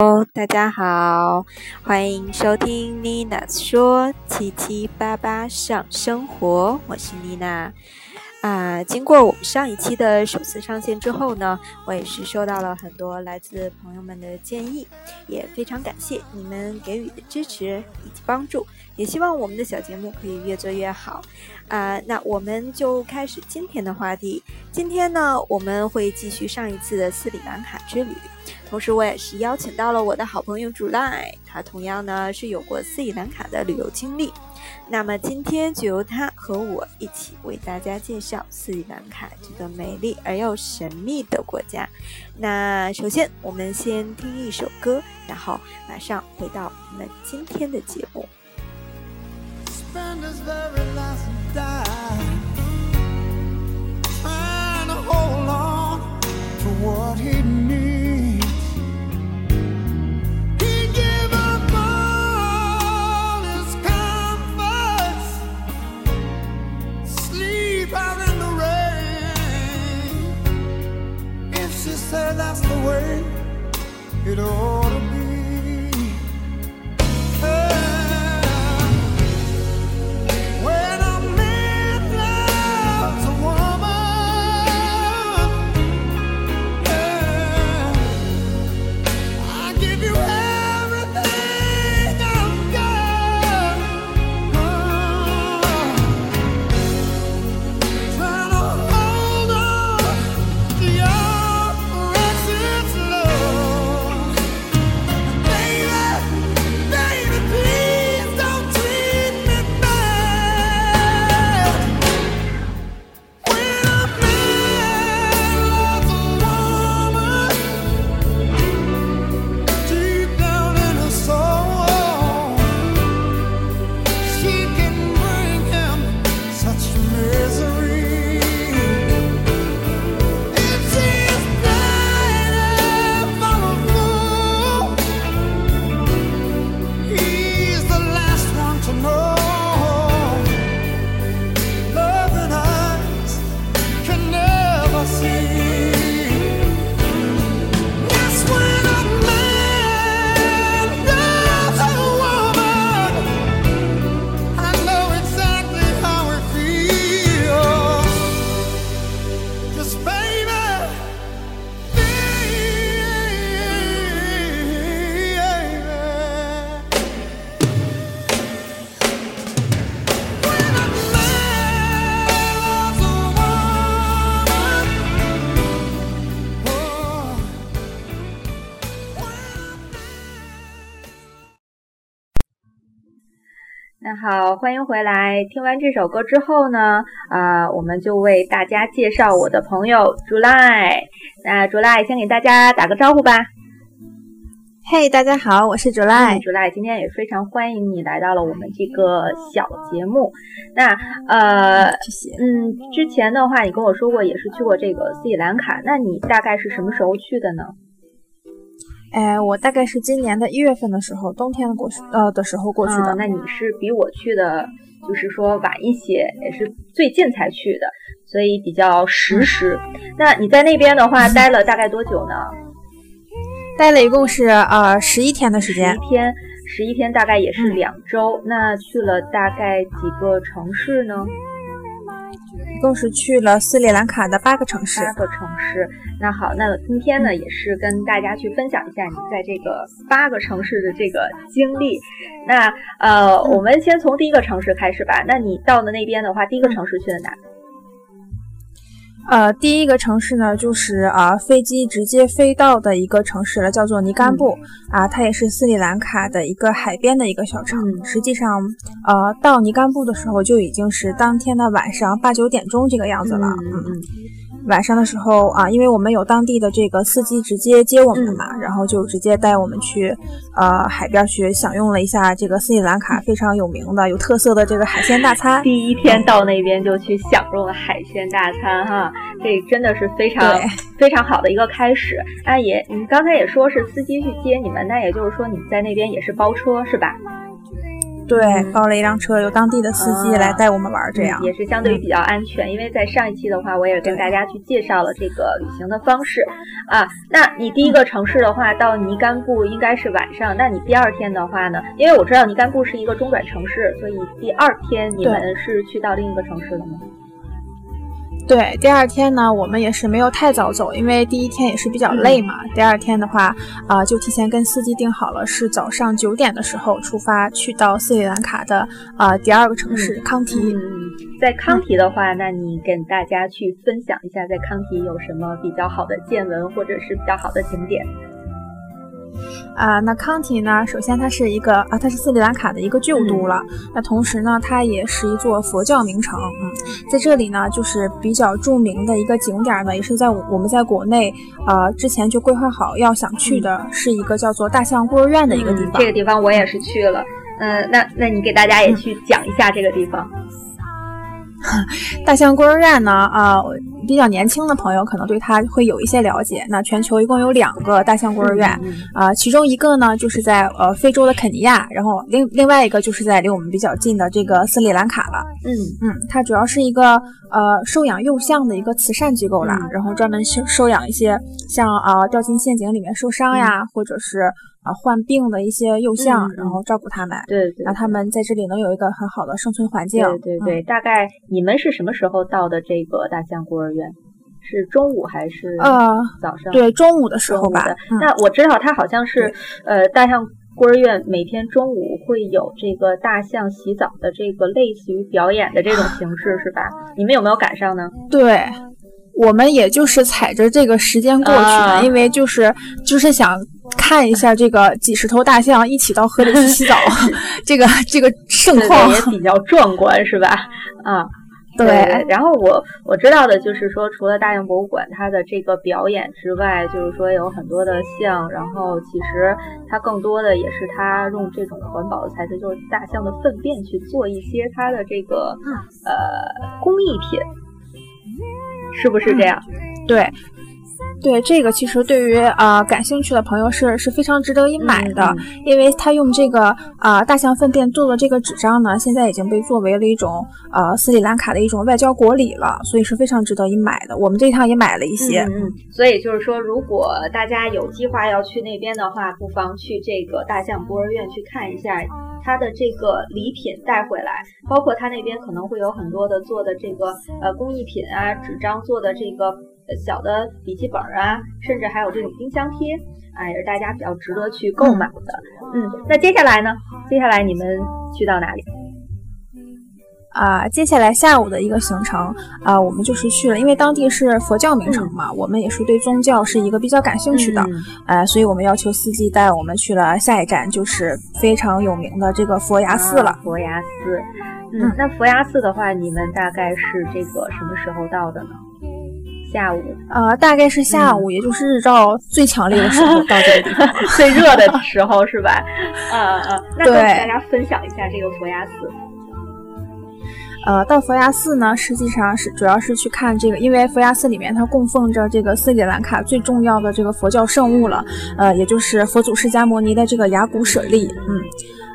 哦，大家好，欢迎收听妮娜说七七八八上生活，我是妮娜。啊，经过我们上一期的首次上线之后呢，我也是收到了很多来自朋友们的建议，也非常感谢你们给予的支持以及帮助，也希望我们的小节目可以越做越好。啊，那我们就开始今天的话题。今天呢，我们会继续上一次的斯里兰卡之旅。同时，我也是邀请到了我的好朋友朱赖，他同样呢是有过斯里兰卡的旅游经历。那么今天就由他和我一起为大家介绍斯里兰卡这个美丽而又神秘的国家。那首先，我们先听一首歌，然后马上回到我们今天的节目。那好，欢迎回来。听完这首歌之后呢，啊，我们就为大家介绍我的朋友 July。那 July 先给大家打个招呼吧。嘿，大家好，我是 July。July，，今天也非常欢迎你来到了我们这个小节目。那呃，嗯，之前的话你跟我说过也是去过这个斯里兰卡，那你大概是什么时候去的呢？哎，我大概是今年的一月份的时候，冬天的过去，呃的时候过去的。那你是比我去的，就是说晚一些，也是最近才去的，所以比较实时。那你在那边的话待了大概多久呢？待了一共是呃十一天的时间。十一天，十一天大概也是两周。那去了大概几个城市呢？一共是去了斯里兰卡的八个城市。八个城市。那好，那今天呢，也是跟大家去分享一下你在这个八个城市的这个经历。那呃，我们先从第一个城市开始吧。那你到的那边的话，第一个城市去了哪？呃，第一个城市呢，就是啊，飞机直接飞到的一个城市了，叫做尼甘布啊，它也是斯里兰卡的一个海边的一个小城。实际上，呃，到尼甘布的时候就已经是当天的晚上八九点钟这个样子了。嗯嗯。晚上的时候啊，因为我们有当地的这个司机直接接我们嘛，然后就直接带我们去，呃，海边去享用了一下这个斯里兰卡非常有名的、有特色的这个海鲜大餐。第一天到那边就去享用了海鲜大餐，哈，这真的是非常非常好的一个开始。那也，你刚才也说是司机去接你们，那也就是说你在那边也是包车是吧？对，包了一辆车，由当地的司机来带我们玩，这样也是相对于比较安全。因为在上一期的话，我也跟大家去介绍了这个旅行的方式啊。那你第一个城市的话，到尼干布应该是晚上。那你第二天的话呢？因为我知道尼干布是一个中转城市，所以第二天你们是去到另一个城市了吗？对，第二天呢，我们也是没有太早走，因为第一天也是比较累嘛。第二天的话，啊，就提前跟司机定好了，是早上九点的时候出发，去到斯里兰卡的啊第二个城市康提。嗯，在康提的话，那你跟大家去分享一下，在康提有什么比较好的见闻，或者是比较好的景点。啊，那康提呢？首先它是一个啊，它是斯里兰卡的一个旧都了。那同时呢，它也是一座佛教名城。嗯，在这里呢，就是比较著名的一个景点呢，也是在我们在国内呃之前就规划好要想去的，是一个叫做大象孤儿院的一个地方。这个地方我也是去了。嗯，那那你给大家也去讲一下这个地方。大象孤儿院呢？啊。比较年轻的朋友可能对它会有一些了解。那全球一共有两个大象孤儿院，啊，其中一个呢就是在呃非洲的肯尼亚，然后另另外一个就是在离我们比较近的这个斯里兰卡了。嗯嗯，它主要是一个呃收养幼象的一个慈善机构啦，然后专门收收养一些像啊掉进陷阱里面受伤呀，或者是啊患病的一些幼象，然后照顾他们，对对，让他们在这里能有一个很好的生存环境。对对对，大概你们是什么时候到的这个大象孤儿院？是中午还是呃早上？对，中午的时候吧。那我知道它好像是呃大象孤儿院每天中午会有这个大象洗澡的这个类似于表演的这种形式，是吧？你们有没有赶上呢？对，我们也就是踩着这个时间过去的，因为就是就是想看一下这个几十头大象一起到河里去洗澡，这个这个盛况也比较壮观，是吧？啊。对，然后我我知道的就是说，除了大象博物馆它的这个表演之外，就是说有很多的象，然后其实它更多的也是它用这种环保的材质，就是大象的粪便去做一些它的这个呃工艺品，是不是这样？对。对这个，其实对于呃感兴趣的朋友是是非常值得一买的，因为他用这个啊大象粪便做的这个纸张呢，现在已经被作为了一种呃斯里兰卡的一种外交国礼了，所以是非常值得一买的。我们这一趟也买了一些，嗯，所以就是说，如果大家有计划要去那边的话，不妨去这个大象孤儿院去看一下它的这个礼品带回来，包括它那边可能会有很多的做的这个呃工艺品啊，纸张做的这个。小的笔记本啊，甚至还有这种冰箱贴，啊，也是大家比较值得去购买的。嗯，那接下来呢？接下来你们去到哪里？啊，接下来下午的一个行程啊，我们就是去了，因为当地是佛教名城嘛，我们也是对宗教是一个比较感兴趣的，呃，所以我们要求司机带我们去了下一站，就是非常有名的这个佛牙寺了。佛牙寺，嗯，那佛牙寺的话，你们大概是这个什么时候到的呢？下午，呃，大概是下午，也就是日照最强烈的时候到这个地方，最热的时候是吧？啊啊，那跟大家分享一下这个佛牙寺。呃，到佛牙寺呢，实际上是主要是去看这个，因为佛牙寺里面它供奉着这个斯里兰卡最重要的这个佛教圣物了，呃，也就是佛祖释迦摩尼的这个牙骨舍利，嗯。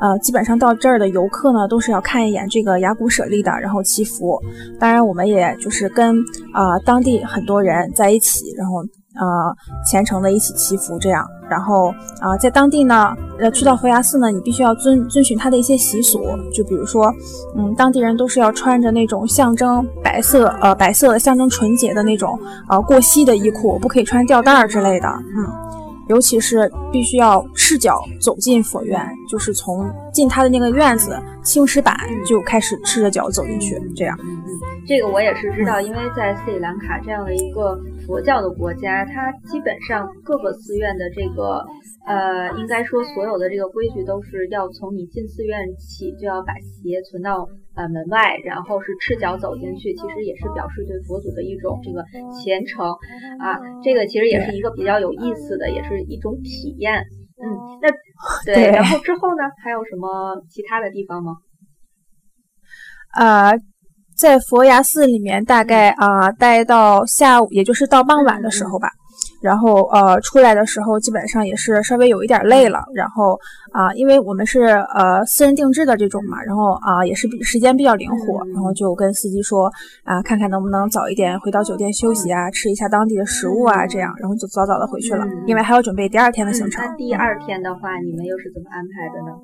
呃，基本上到这儿的游客呢，都是要看一眼这个雅古舍利的，然后祈福。当然，我们也就是跟啊当地很多人在一起，然后呃虔诚的一起祈福这样。然后啊，在当地呢，呃，去到佛牙寺呢，你必须要遵遵循他的一些习俗，就比如说，嗯，当地人都是要穿着那种象征白色呃白色象征纯洁的那种呃过膝的衣裤，不可以穿吊带儿之类的，嗯。尤其是必须要赤脚走进佛院，就是从进他的那个院子青石板就开始赤着脚走进去，这样。这个我也是知道，因为在斯里兰卡这样的一个佛教的国家，它基本上各个寺院的这个，呃，应该说所有的这个规矩都是要从你进寺院起就要把鞋存到呃门外，然后是赤脚走进去，其实也是表示对佛祖的一种这个虔诚啊。这个其实也是一个比较有意思的，也是一种体验。嗯，那 对，然后之后呢，还有什么其他的地方吗？啊。在佛牙寺里面，大概啊待到下午，也就是到傍晚的时候吧。然后呃出来的时候基本上也是稍微有一点累了，然后啊，因为我们是呃私人定制的这种嘛，然后啊也是比时间比较灵活，然后就跟司机说啊，看看能不能早一点回到酒店休息啊，吃一下当地的食物啊，这样，然后就早早的回去了，因为还要准备第二天的行程。那第二天的话，你们又是怎么安排的呢？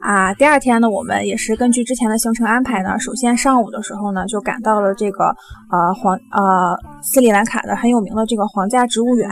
啊，第二天呢，我们也是根据之前的行程安排呢。首先上午的时候呢，就赶到了这个呃皇呃斯里兰卡的很有名的这个皇家植物园，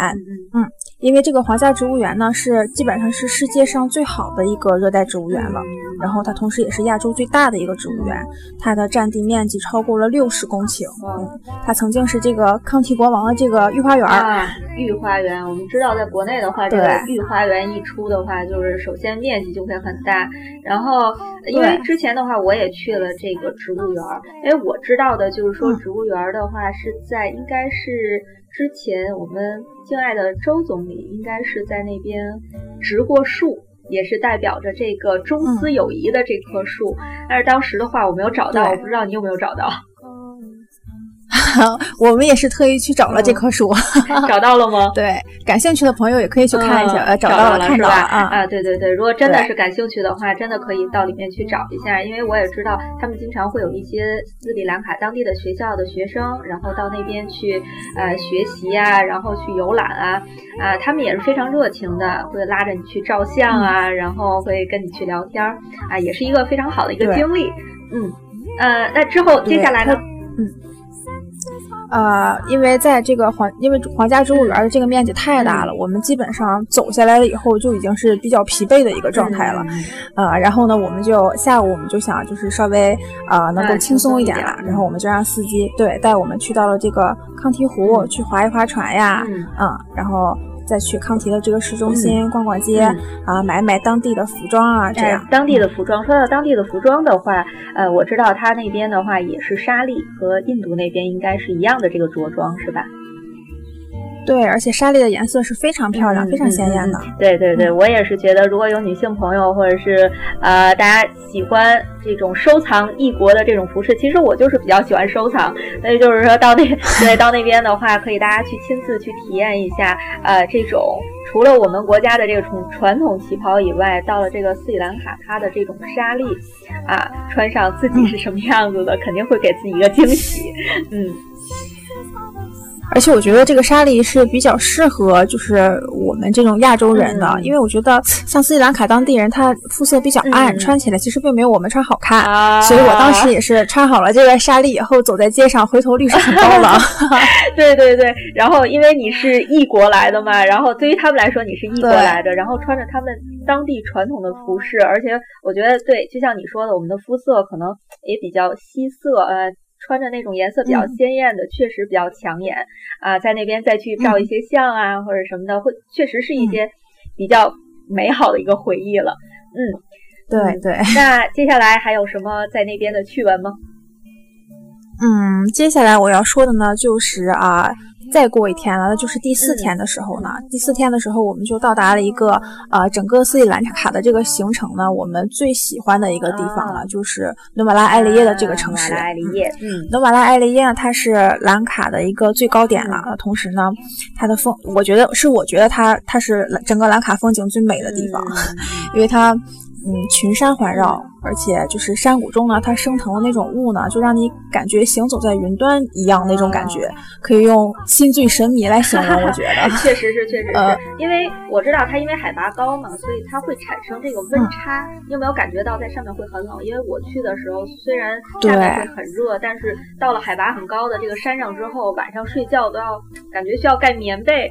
嗯。因为这个皇家植物园呢，是基本上是世界上最好的一个热带植物园了。然后它同时也是亚洲最大的一个植物园，它的占地面积超过了六十公顷。嗯，它曾经是这个康提国王的这个御花园。啊，御花园，我们知道在国内的话，这个御花园一出的话，就是首先面积就会很大。然后，因为之前的话，我也去了这个植物园。因为我知道的就是说，植物园的话是在应该是。之前我们敬爱的周总理应该是在那边植过树，也是代表着这个中斯友谊的这棵树。但是当时的话我没有找到，我不知道你有没有找到。我们也是特意去找了这棵树，找到了吗？对，感兴趣的朋友也可以去看一下。呃，找到了，是吧？啊啊，对对对，如果真的是感兴趣的话，真的可以到里面去找一下，因为我也知道他们经常会有一些斯里兰卡当地的学校的学生，然后到那边去呃学习啊，然后去游览啊啊，他们也是非常热情的，会拉着你去照相啊，然后会跟你去聊天啊，也是一个非常好的一个经历。嗯呃，那之后接下来呢？嗯。呃，因为在这个皇，因为皇家植物园的这个面积太大了，我们基本上走下来了以后就已经是比较疲惫的一个状态了。呃，然后呢，我们就下午我们就想就是稍微呃能够轻松一点了，然后我们就让司机对带我们去到了这个康提湖去划一划船呀，嗯，然后。再去康提的这个市中心逛逛街啊，买买当地的服装啊，这样。当地的服装，说到当地的服装的话，呃，我知道他那边的话也是沙粒，和印度那边应该是一样的这个着装，是吧？对，而且沙粒的颜色是非常漂亮、非常鲜艳的。对对对，我也是觉得，如果有女性朋友或者是呃大家喜欢这种收藏异国的这种服饰，其实我就是比较喜欢收藏。所以就是说到那 对到那边的话，可以大家去亲自去体验一下呃这种除了我们国家的这个从传统旗袍以外，到了这个斯里兰卡它的这种纱丽啊，穿上自己是什么样子的，肯定会给自己一个惊喜。嗯。而且我觉得这个纱丽是比较适合就是我们这种亚洲人的，因为我觉得像斯里兰卡当地人，他肤色比较暗，穿起来其实并没有我们穿好看。所以我当时也是穿好了这个纱丽以后，走在街上回头率是很高的。对对对，然后因为你是异国来的嘛，然后对于他们来说你是异国来的，然后穿着他们当地传统的服饰，而且我觉得对，就像你说的，我们的肤色可能也比较稀色，呃。穿着那种颜色比较鲜艳的，确实比较抢眼啊！在那边再去照一些相啊，或者什么的，会确实是一些比较美好的一个回忆了。嗯，对对。那接下来还有什么在那边的趣闻吗？嗯，接下来我要说的呢，就是啊。再过一天了，那就是第四天的时候呢。第四天的时候，我们就到达了一个呃，整个斯里兰卡的这个行程呢，我们最喜欢的一个地方了，就是努马拉埃利耶的这个城市。努马拉埃利耶，嗯，努马拉埃利耶呢，它是兰卡的一个最高点了。同时呢，它的风，我觉得是，我觉得它它是整个兰卡风景最美的地方，因为它。嗯，群山环绕，而且就是山谷中呢，它升腾的那种雾呢，就让你感觉行走在云端一样那种感觉，可以用心醉神迷来形容。我觉得 确实是，确实是，因为我知道它因为海拔高嘛，所以它会产生这个温差。你有没有感觉到在上面会很冷？因为我去的时候虽然下面会很热，但是到了海拔很高的这个山上之后，晚上睡觉都要感觉需要盖棉被。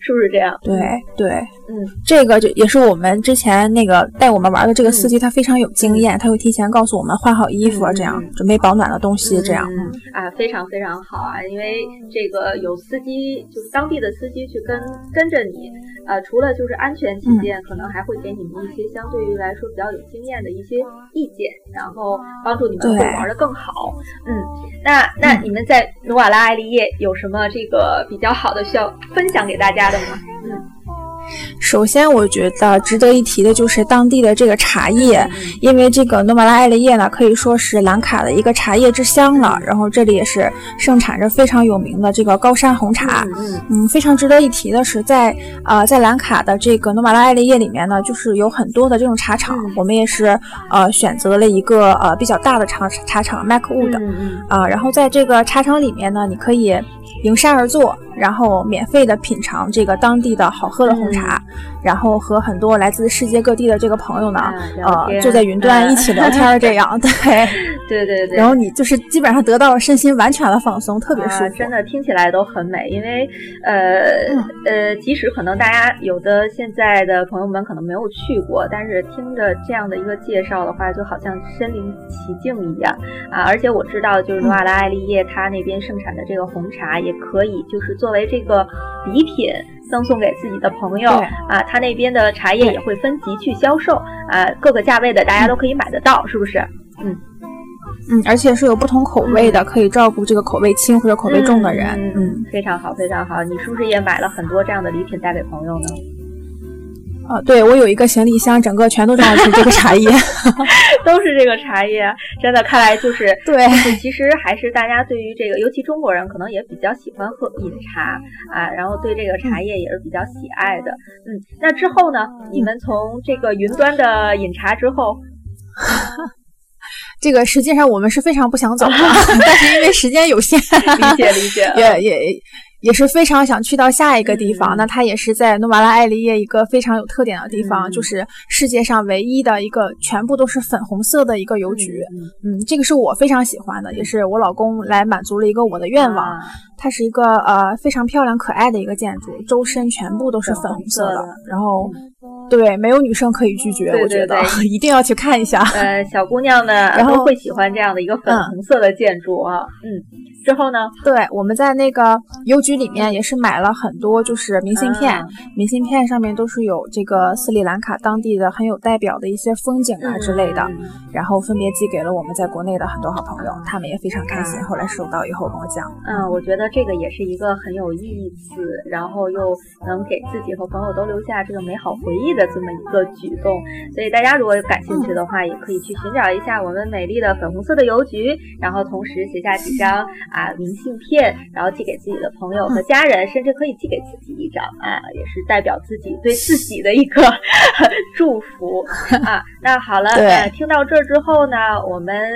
是不是这样？对对，嗯，这个就也是我们之前那个带我们玩的这个司机，他非常有经验，他会提前告诉我们换好衣服，这样准备保暖的东西，这样啊，非常非常好啊，因为这个有司机，就是当地的司机去跟跟着你。呃，除了就是安全起见，可能还会给你们一些相对于来说比较有经验的一些意见，然后帮助你们会玩的更好。嗯，那那你们在努瓦拉艾利叶有什么这个比较好的需要分享给大家嗯。首先，我觉得值得一提的就是当地的这个茶叶，因为这个诺瓦拉艾利叶呢，可以说是兰卡的一个茶叶之乡了。然后这里也是盛产着非常有名的这个高山红茶。嗯，非常值得一提的是，在呃在兰卡的这个诺瓦拉艾利叶里面呢，就是有很多的这种茶厂。我们也是呃选择了一个呃比较大的茶茶厂 Macwood 啊，然后在这个茶厂里面呢，你可以迎山而坐。然后免费的品尝这个当地的好喝的红茶，然后和很多来自世界各地的这个朋友呢，呃，坐在云端一起聊天，这样 对，对对对。然后你就是基本上得到了身心完全的放松，特别舒服。真的听起来都很美，因为呃呃，即使可能大家有的现在的朋友们可能没有去过，但是听着这样的一个介绍的话，就好像身临其境一样啊！而且我知道，就是努瓦拉艾利叶它那边盛产的这个红茶也可以就是。作为这个礼品赠送给自己的朋友啊，他那边的茶叶也会分级去销售啊，各个价位的大家都可以买得到，是不是？嗯嗯，而且是有不同口味的，可以照顾这个口味轻或者口味重的人。嗯嗯，非常好，非常好。你是不是也买了很多这样的礼品带给朋友呢？啊，对我有一个行李箱，整个全都装的是这个茶叶，都是这个茶叶，真的，看来就是 对，其实还是大家对于这个，尤其中国人可能也比较喜欢喝饮茶啊，然后对这个茶叶也是比较喜爱的。嗯，那之后呢？你们从这个云端的饮茶之后，这个实际上我们是非常不想走的，但是因为时间有限，理解理解，也也。也是非常想去到下一个地方，那它也是在诺瓦拉艾利叶一个非常有特点的地方，就是世界上唯一的一个全部都是粉红色的一个邮局。嗯，这个是我非常喜欢的，也是我老公来满足了一个我的愿望。它是一个呃非常漂亮可爱的一个建筑，周身全部都是粉红色的，然后对，没有女生可以拒绝，我觉得 一定要去看一下。呃，小姑娘们 都会喜欢这样的一个粉红色的建筑啊。嗯。之后呢？对，我们在那个邮局里面也是买了很多，就是明信片。明信片上面都是有这个斯里兰卡当地的很有代表的一些风景啊之类的，然后分别寄给了我们在国内的很多好朋友，他们也非常开心。后来收到以后跟我讲，嗯，我觉得这个也是一个很有意思，然后又能给自己和朋友都留下这个美好回忆的这么一个举动。所以大家如果有感兴趣的话，也可以去寻找一下我们美丽的粉红色的邮局，然后同时写下几张。啊，明信片，然后寄给自己的朋友和家人，甚至可以寄给自己一张啊，也是代表自己对自己的一个 祝福啊。那好了，听到这儿之后呢，我们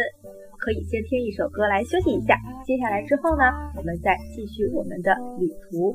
可以先听一首歌来休息一下。接下来之后呢，我们再继续我们的旅途。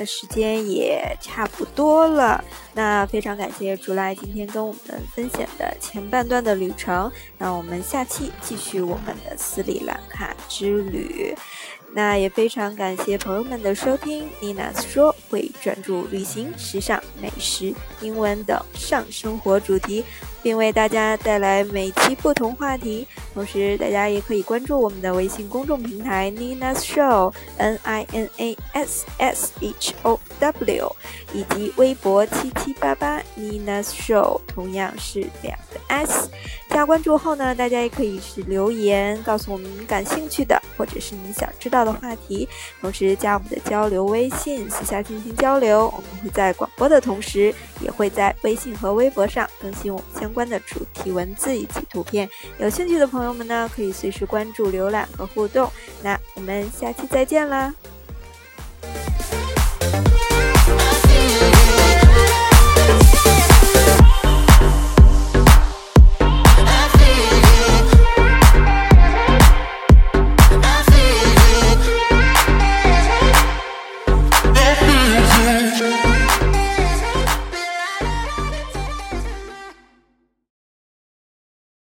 的时间也差不多了。那非常感谢朱来今天跟我们分享的前半段的旅程。那我们下期继续我们的斯里兰卡之旅。那也非常感谢朋友们的收听。妮娜说会专注旅行、时尚、美食、英文等上生活主题，并为大家带来每期不同话题。同时，大家也可以关注我们的微信公众平台 Nina's Show（N I N A S S H O W） 以及微博七七八八 Nina's Show，同样是两个 S。加关注后呢，大家也可以去留言告诉我们感兴趣的，或者是你想知道的话题。同时加我们的交流微信，私下进行交流。我们会在广播的同时，也会在微信和微博上更新我们相相关的主题文字以及图片。有兴趣的朋友们呢，可以随时关注、浏览和互动。那我们下期再见啦！